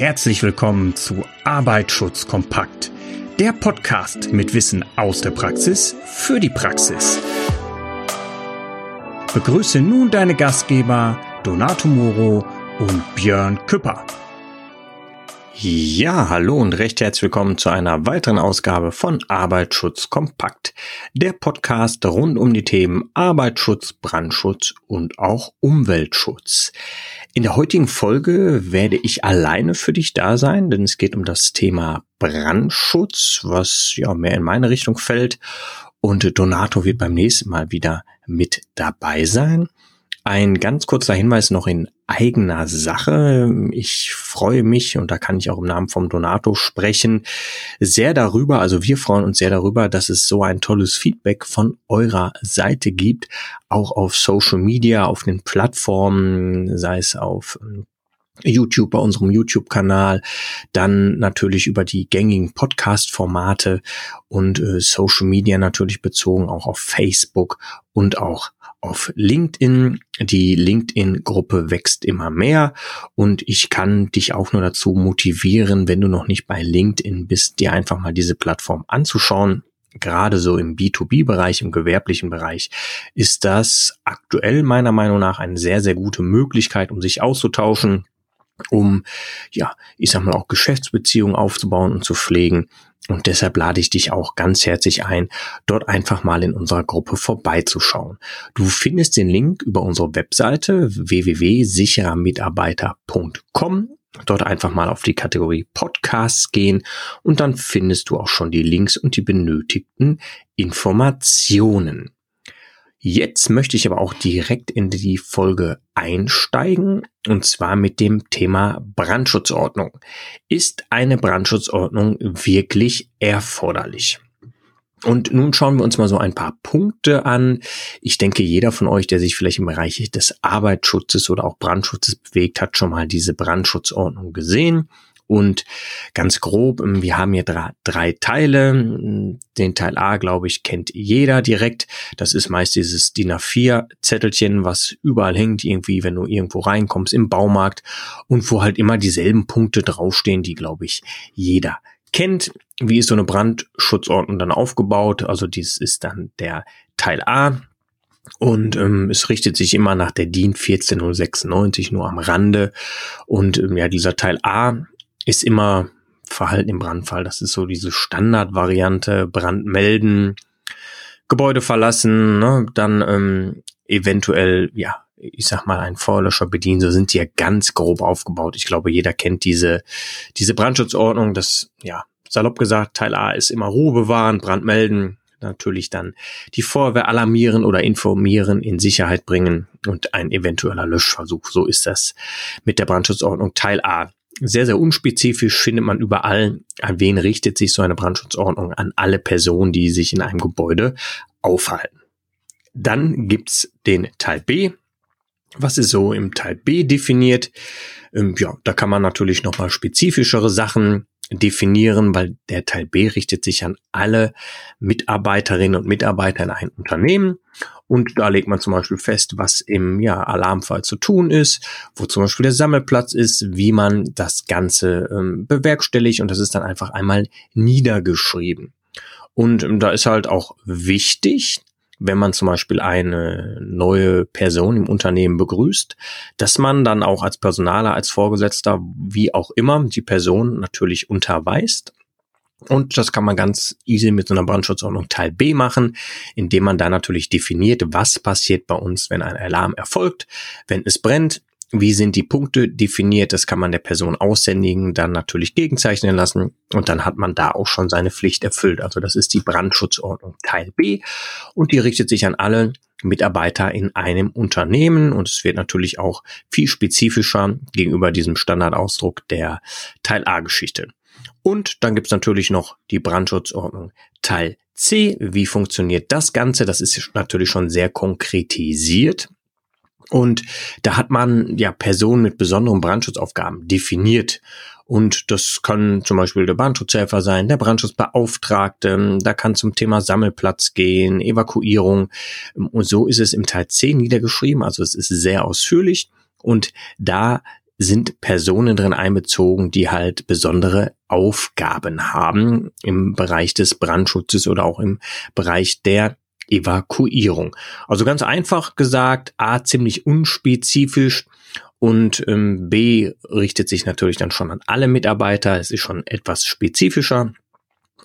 Herzlich willkommen zu Arbeitsschutz kompakt, der Podcast mit Wissen aus der Praxis für die Praxis. Begrüße nun deine Gastgeber Donato Moro und Björn Küpper. Ja, hallo und recht herzlich willkommen zu einer weiteren Ausgabe von Arbeitsschutz kompakt, der Podcast rund um die Themen Arbeitsschutz, Brandschutz und auch Umweltschutz. In der heutigen Folge werde ich alleine für dich da sein, denn es geht um das Thema Brandschutz, was ja mehr in meine Richtung fällt. Und Donato wird beim nächsten Mal wieder mit dabei sein. Ein ganz kurzer Hinweis noch in eigener Sache. Ich freue mich, und da kann ich auch im Namen vom Donato sprechen, sehr darüber, also wir freuen uns sehr darüber, dass es so ein tolles Feedback von eurer Seite gibt, auch auf Social Media, auf den Plattformen, sei es auf YouTube bei unserem YouTube-Kanal, dann natürlich über die gängigen Podcast-Formate und äh, Social Media natürlich bezogen, auch auf Facebook und auch auf LinkedIn. Die LinkedIn-Gruppe wächst immer mehr und ich kann dich auch nur dazu motivieren, wenn du noch nicht bei LinkedIn bist, dir einfach mal diese Plattform anzuschauen. Gerade so im B2B-Bereich, im gewerblichen Bereich, ist das aktuell meiner Meinung nach eine sehr, sehr gute Möglichkeit, um sich auszutauschen, um, ja, ich sag mal auch Geschäftsbeziehungen aufzubauen und zu pflegen. Und deshalb lade ich dich auch ganz herzlich ein, dort einfach mal in unserer Gruppe vorbeizuschauen. Du findest den Link über unsere Webseite www.sicherermitarbeiter.com. Dort einfach mal auf die Kategorie Podcasts gehen und dann findest du auch schon die Links und die benötigten Informationen. Jetzt möchte ich aber auch direkt in die Folge einsteigen und zwar mit dem Thema Brandschutzordnung. Ist eine Brandschutzordnung wirklich erforderlich? Und nun schauen wir uns mal so ein paar Punkte an. Ich denke, jeder von euch, der sich vielleicht im Bereich des Arbeitsschutzes oder auch Brandschutzes bewegt, hat schon mal diese Brandschutzordnung gesehen. Und ganz grob, ähm, wir haben hier drei, drei Teile. Den Teil A, glaube ich, kennt jeder direkt. Das ist meist dieses DIN A4-Zettelchen, was überall hängt, irgendwie, wenn du irgendwo reinkommst im Baumarkt und wo halt immer dieselben Punkte draufstehen, die, glaube ich, jeder kennt. Wie ist so eine Brandschutzordnung dann aufgebaut? Also dies ist dann der Teil A. Und ähm, es richtet sich immer nach der DIN 14096 nur am Rande. Und ähm, ja, dieser Teil A ist immer Verhalten im Brandfall. Das ist so diese Standardvariante, Brand melden, Gebäude verlassen, ne? dann ähm, eventuell, ja, ich sag mal, ein Feuerlöscher bedienen. So sind die ja ganz grob aufgebaut. Ich glaube, jeder kennt diese, diese Brandschutzordnung. Das, ja, salopp gesagt, Teil A ist immer Ruhe bewahren, Brand melden, natürlich dann die Feuerwehr alarmieren oder informieren, in Sicherheit bringen und ein eventueller Löschversuch. So ist das mit der Brandschutzordnung Teil A sehr, sehr unspezifisch findet man überall, an wen richtet sich so eine Brandschutzordnung, an alle Personen, die sich in einem Gebäude aufhalten. Dann gibt's den Teil B. Was ist so im Teil B definiert? Ähm, ja, da kann man natürlich nochmal spezifischere Sachen definieren, weil der Teil B richtet sich an alle Mitarbeiterinnen und Mitarbeiter in einem Unternehmen. Und da legt man zum Beispiel fest, was im ja, Alarmfall zu tun ist, wo zum Beispiel der Sammelplatz ist, wie man das Ganze ähm, bewerkstelligt. Und das ist dann einfach einmal niedergeschrieben. Und ähm, da ist halt auch wichtig, wenn man zum Beispiel eine neue Person im Unternehmen begrüßt, dass man dann auch als Personaler, als Vorgesetzter, wie auch immer, die Person natürlich unterweist. Und das kann man ganz easy mit so einer Brandschutzordnung Teil B machen, indem man da natürlich definiert, was passiert bei uns, wenn ein Alarm erfolgt, wenn es brennt, wie sind die Punkte definiert? Das kann man der Person aussändigen, dann natürlich gegenzeichnen lassen und dann hat man da auch schon seine Pflicht erfüllt. Also das ist die Brandschutzordnung Teil B und die richtet sich an alle Mitarbeiter in einem Unternehmen und es wird natürlich auch viel spezifischer gegenüber diesem Standardausdruck der Teil A-Geschichte. Und dann gibt's natürlich noch die Brandschutzordnung Teil C. Wie funktioniert das Ganze? Das ist natürlich schon sehr konkretisiert. Und da hat man ja Personen mit besonderen Brandschutzaufgaben definiert. Und das kann zum Beispiel der Brandschutzhelfer sein, der Brandschutzbeauftragte, da kann zum Thema Sammelplatz gehen, Evakuierung. Und so ist es im Teil 10 niedergeschrieben. Also es ist sehr ausführlich. Und da sind Personen drin einbezogen, die halt besondere Aufgaben haben im Bereich des Brandschutzes oder auch im Bereich der Evakuierung. Also ganz einfach gesagt, A, ziemlich unspezifisch und ähm, B, richtet sich natürlich dann schon an alle Mitarbeiter. Es ist schon etwas spezifischer.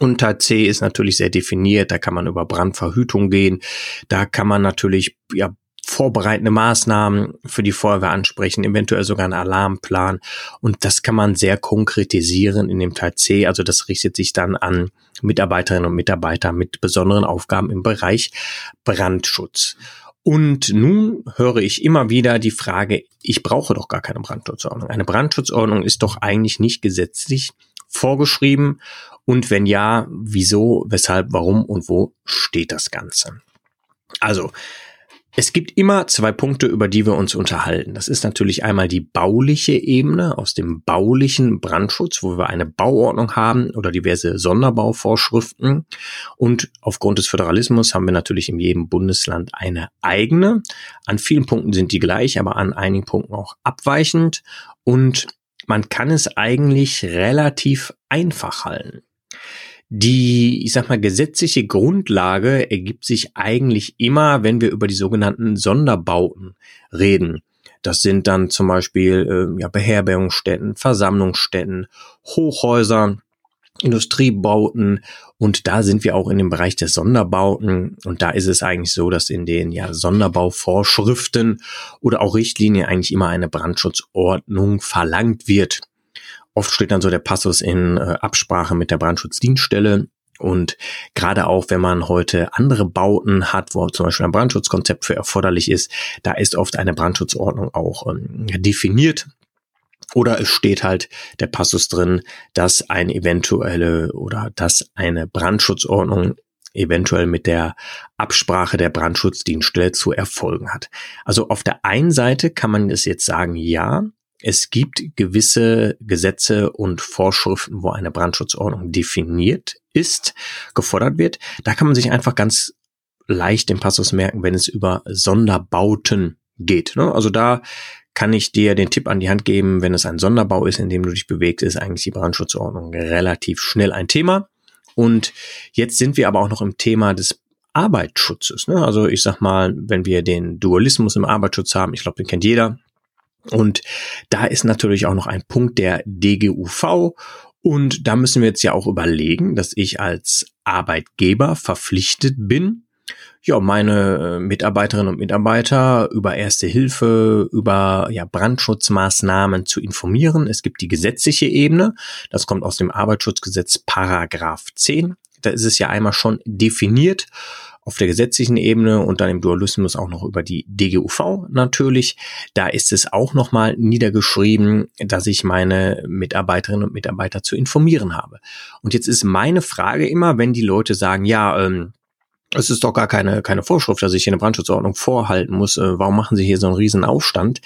Und Teil C ist natürlich sehr definiert, da kann man über Brandverhütung gehen, da kann man natürlich ja vorbereitende Maßnahmen für die Feuerwehr ansprechen, eventuell sogar einen Alarmplan. Und das kann man sehr konkretisieren in dem Teil C. Also das richtet sich dann an Mitarbeiterinnen und Mitarbeiter mit besonderen Aufgaben im Bereich Brandschutz. Und nun höre ich immer wieder die Frage, ich brauche doch gar keine Brandschutzordnung. Eine Brandschutzordnung ist doch eigentlich nicht gesetzlich vorgeschrieben. Und wenn ja, wieso, weshalb, warum und wo steht das Ganze? Also, es gibt immer zwei Punkte, über die wir uns unterhalten. Das ist natürlich einmal die bauliche Ebene aus dem baulichen Brandschutz, wo wir eine Bauordnung haben oder diverse Sonderbauvorschriften. Und aufgrund des Föderalismus haben wir natürlich in jedem Bundesland eine eigene. An vielen Punkten sind die gleich, aber an einigen Punkten auch abweichend. Und man kann es eigentlich relativ einfach halten. Die, ich sag mal, gesetzliche Grundlage ergibt sich eigentlich immer, wenn wir über die sogenannten Sonderbauten reden. Das sind dann zum Beispiel äh, ja, Beherbergungsstätten, Versammlungsstätten, Hochhäuser, Industriebauten und da sind wir auch in dem Bereich der Sonderbauten und da ist es eigentlich so, dass in den ja Sonderbauvorschriften oder auch Richtlinien eigentlich immer eine Brandschutzordnung verlangt wird. Oft steht dann so der Passus in äh, Absprache mit der Brandschutzdienststelle. Und gerade auch, wenn man heute andere Bauten hat, wo zum Beispiel ein Brandschutzkonzept für erforderlich ist, da ist oft eine Brandschutzordnung auch ähm, definiert. Oder es steht halt der Passus drin, dass eine eventuelle oder dass eine Brandschutzordnung eventuell mit der Absprache der Brandschutzdienststelle zu erfolgen hat. Also auf der einen Seite kann man es jetzt sagen, ja, es gibt gewisse Gesetze und Vorschriften, wo eine Brandschutzordnung definiert ist, gefordert wird. Da kann man sich einfach ganz leicht den Passus merken, wenn es über Sonderbauten geht. Ne? Also da kann ich dir den Tipp an die Hand geben, wenn es ein Sonderbau ist, in dem du dich bewegst, ist eigentlich die Brandschutzordnung relativ schnell ein Thema. Und jetzt sind wir aber auch noch im Thema des Arbeitsschutzes. Ne? Also ich sag mal, wenn wir den Dualismus im Arbeitsschutz haben, ich glaube, den kennt jeder, und da ist natürlich auch noch ein Punkt der DGUV. Und da müssen wir jetzt ja auch überlegen, dass ich als Arbeitgeber verpflichtet bin, ja, meine äh, Mitarbeiterinnen und Mitarbeiter über Erste Hilfe, über ja, Brandschutzmaßnahmen zu informieren. Es gibt die gesetzliche Ebene. Das kommt aus dem Arbeitsschutzgesetz Paragraph 10. Da ist es ja einmal schon definiert auf der gesetzlichen Ebene und dann im Dualismus auch noch über die DGUV natürlich. Da ist es auch nochmal niedergeschrieben, dass ich meine Mitarbeiterinnen und Mitarbeiter zu informieren habe. Und jetzt ist meine Frage immer, wenn die Leute sagen, ja, ähm, es ist doch gar keine, keine Vorschrift, dass ich hier eine Brandschutzordnung vorhalten muss. Äh, warum machen Sie hier so einen riesen Aufstand?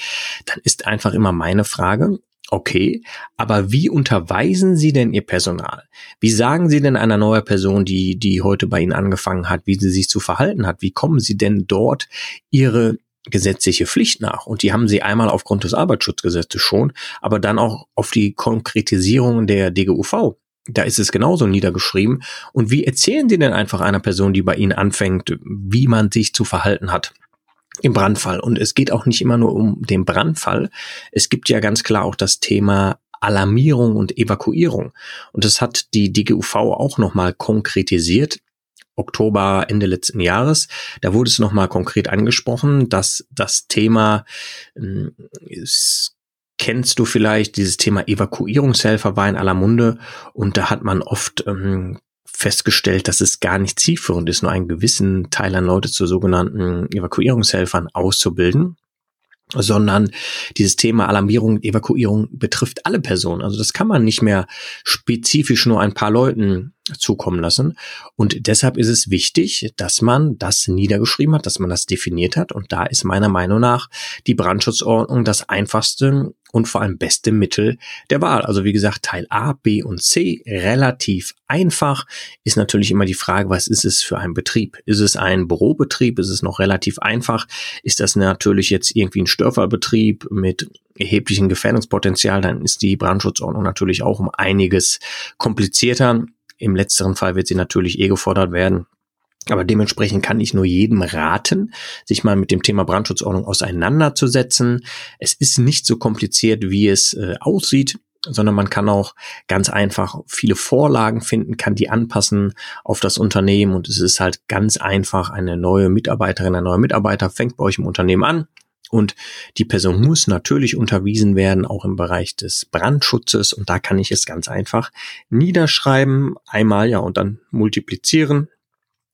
Dann ist einfach immer meine Frage, Okay, aber wie unterweisen Sie denn Ihr Personal? Wie sagen Sie denn einer neuen Person, die, die heute bei Ihnen angefangen hat, wie sie sich zu verhalten hat? Wie kommen Sie denn dort Ihre gesetzliche Pflicht nach? Und die haben Sie einmal aufgrund des Arbeitsschutzgesetzes schon, aber dann auch auf die Konkretisierung der DGUV. Da ist es genauso niedergeschrieben. Und wie erzählen Sie denn einfach einer Person, die bei Ihnen anfängt, wie man sich zu verhalten hat? Im Brandfall. Und es geht auch nicht immer nur um den Brandfall. Es gibt ja ganz klar auch das Thema Alarmierung und Evakuierung. Und das hat die DGUV auch nochmal konkretisiert. Oktober, Ende letzten Jahres. Da wurde es nochmal konkret angesprochen, dass das Thema, äh, kennst du vielleicht, dieses Thema Evakuierungshelfer war in aller Munde und da hat man oft ähm, festgestellt, dass es gar nicht zielführend ist, nur einen gewissen Teil an Leute zu sogenannten Evakuierungshelfern auszubilden sondern dieses Thema Alarmierung und Evakuierung betrifft alle Personen. Also das kann man nicht mehr spezifisch nur ein paar Leuten zukommen lassen. Und deshalb ist es wichtig, dass man das niedergeschrieben hat, dass man das definiert hat. Und da ist meiner Meinung nach die Brandschutzordnung das einfachste und vor allem beste Mittel der Wahl. Also wie gesagt, Teil A, B und C relativ einfach. Ist natürlich immer die Frage, was ist es für ein Betrieb? Ist es ein Bürobetrieb? Ist es noch relativ einfach? Ist das natürlich jetzt irgendwie ein Störfallbetrieb mit erheblichem Gefährdungspotenzial, dann ist die Brandschutzordnung natürlich auch um einiges komplizierter. Im letzteren Fall wird sie natürlich eh gefordert werden. Aber dementsprechend kann ich nur jedem raten, sich mal mit dem Thema Brandschutzordnung auseinanderzusetzen. Es ist nicht so kompliziert, wie es äh, aussieht sondern man kann auch ganz einfach viele Vorlagen finden, kann die anpassen auf das Unternehmen. Und es ist halt ganz einfach, eine neue Mitarbeiterin, ein neuer Mitarbeiter fängt bei euch im Unternehmen an. Und die Person muss natürlich unterwiesen werden, auch im Bereich des Brandschutzes. Und da kann ich es ganz einfach niederschreiben, einmal ja und dann multiplizieren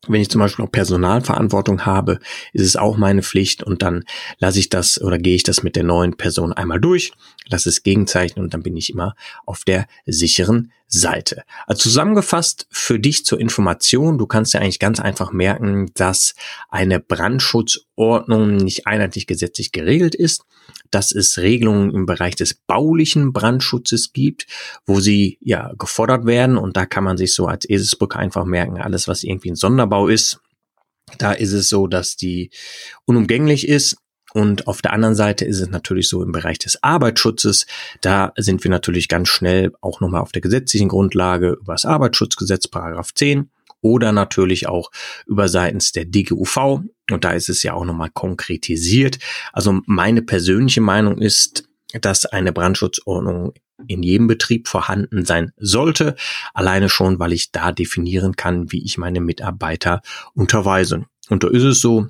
wenn ich zum Beispiel auch Personalverantwortung habe, ist es auch meine Pflicht und dann lasse ich das oder gehe ich das mit der neuen Person einmal durch, lasse es gegenzeichnen und dann bin ich immer auf der sicheren Seite. Also zusammengefasst für dich zur Information, du kannst ja eigentlich ganz einfach merken, dass eine Brandschutzordnung nicht einheitlich gesetzlich geregelt ist dass es Regelungen im Bereich des baulichen Brandschutzes gibt, wo sie ja gefordert werden und da kann man sich so als Eselsbrücke einfach merken, alles was irgendwie ein Sonderbau ist, da ist es so, dass die unumgänglich ist und auf der anderen Seite ist es natürlich so im Bereich des Arbeitsschutzes. Da sind wir natürlich ganz schnell auch nochmal auf der gesetzlichen Grundlage über das Arbeitsschutzgesetz, Paragraph 10 oder natürlich auch über seitens der DGUV. Und da ist es ja auch nochmal konkretisiert. Also meine persönliche Meinung ist, dass eine Brandschutzordnung in jedem Betrieb vorhanden sein sollte. Alleine schon, weil ich da definieren kann, wie ich meine Mitarbeiter unterweise. Und da ist es so,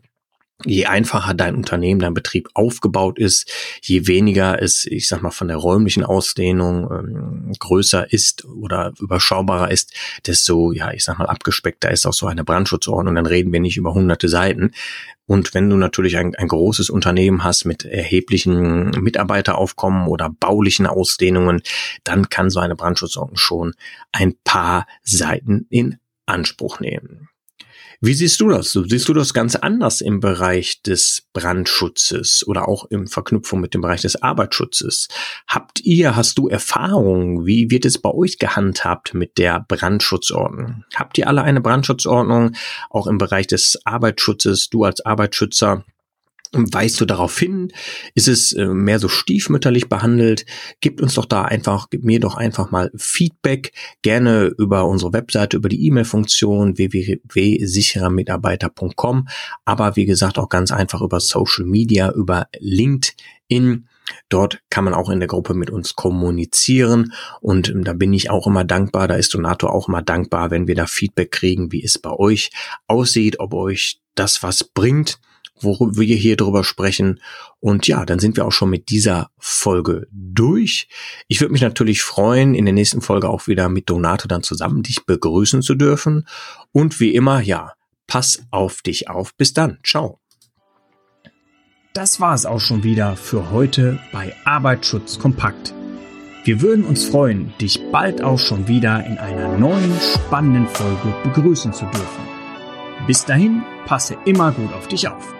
je einfacher dein Unternehmen, dein Betrieb aufgebaut ist, je weniger es, ich sag mal, von der räumlichen Ausdehnung ähm, größer ist oder überschaubarer ist, desto, ja, ich sag mal, abgespeckter ist auch so eine Brandschutzordnung. Dann reden wir nicht über hunderte Seiten. Und wenn du natürlich ein, ein großes Unternehmen hast mit erheblichen Mitarbeiteraufkommen oder baulichen Ausdehnungen, dann kann so eine Brandschutzordnung schon ein paar Seiten in Anspruch nehmen. Wie siehst du das? Siehst du das ganz anders im Bereich des Brandschutzes oder auch in Verknüpfung mit dem Bereich des Arbeitsschutzes? Habt ihr, hast du Erfahrungen? Wie wird es bei euch gehandhabt mit der Brandschutzordnung? Habt ihr alle eine Brandschutzordnung? Auch im Bereich des Arbeitsschutzes, du als Arbeitsschützer? Weißt du darauf hin? Ist es äh, mehr so stiefmütterlich behandelt? Gib uns doch da einfach, gib mir doch einfach mal Feedback, gerne über unsere Webseite, über die E-Mail-Funktion www.sicherermitarbeiter.com, aber wie gesagt auch ganz einfach über Social Media, über LinkedIn. Dort kann man auch in der Gruppe mit uns kommunizieren und ähm, da bin ich auch immer dankbar, da ist Donato auch immer dankbar, wenn wir da Feedback kriegen, wie es bei euch aussieht, ob euch das was bringt worüber wir hier drüber sprechen. Und ja, dann sind wir auch schon mit dieser Folge durch. Ich würde mich natürlich freuen, in der nächsten Folge auch wieder mit Donato dann zusammen dich begrüßen zu dürfen. Und wie immer, ja, pass auf dich auf. Bis dann. Ciao. Das war es auch schon wieder für heute bei Arbeitsschutz kompakt. Wir würden uns freuen, dich bald auch schon wieder in einer neuen spannenden Folge begrüßen zu dürfen. Bis dahin, passe immer gut auf dich auf.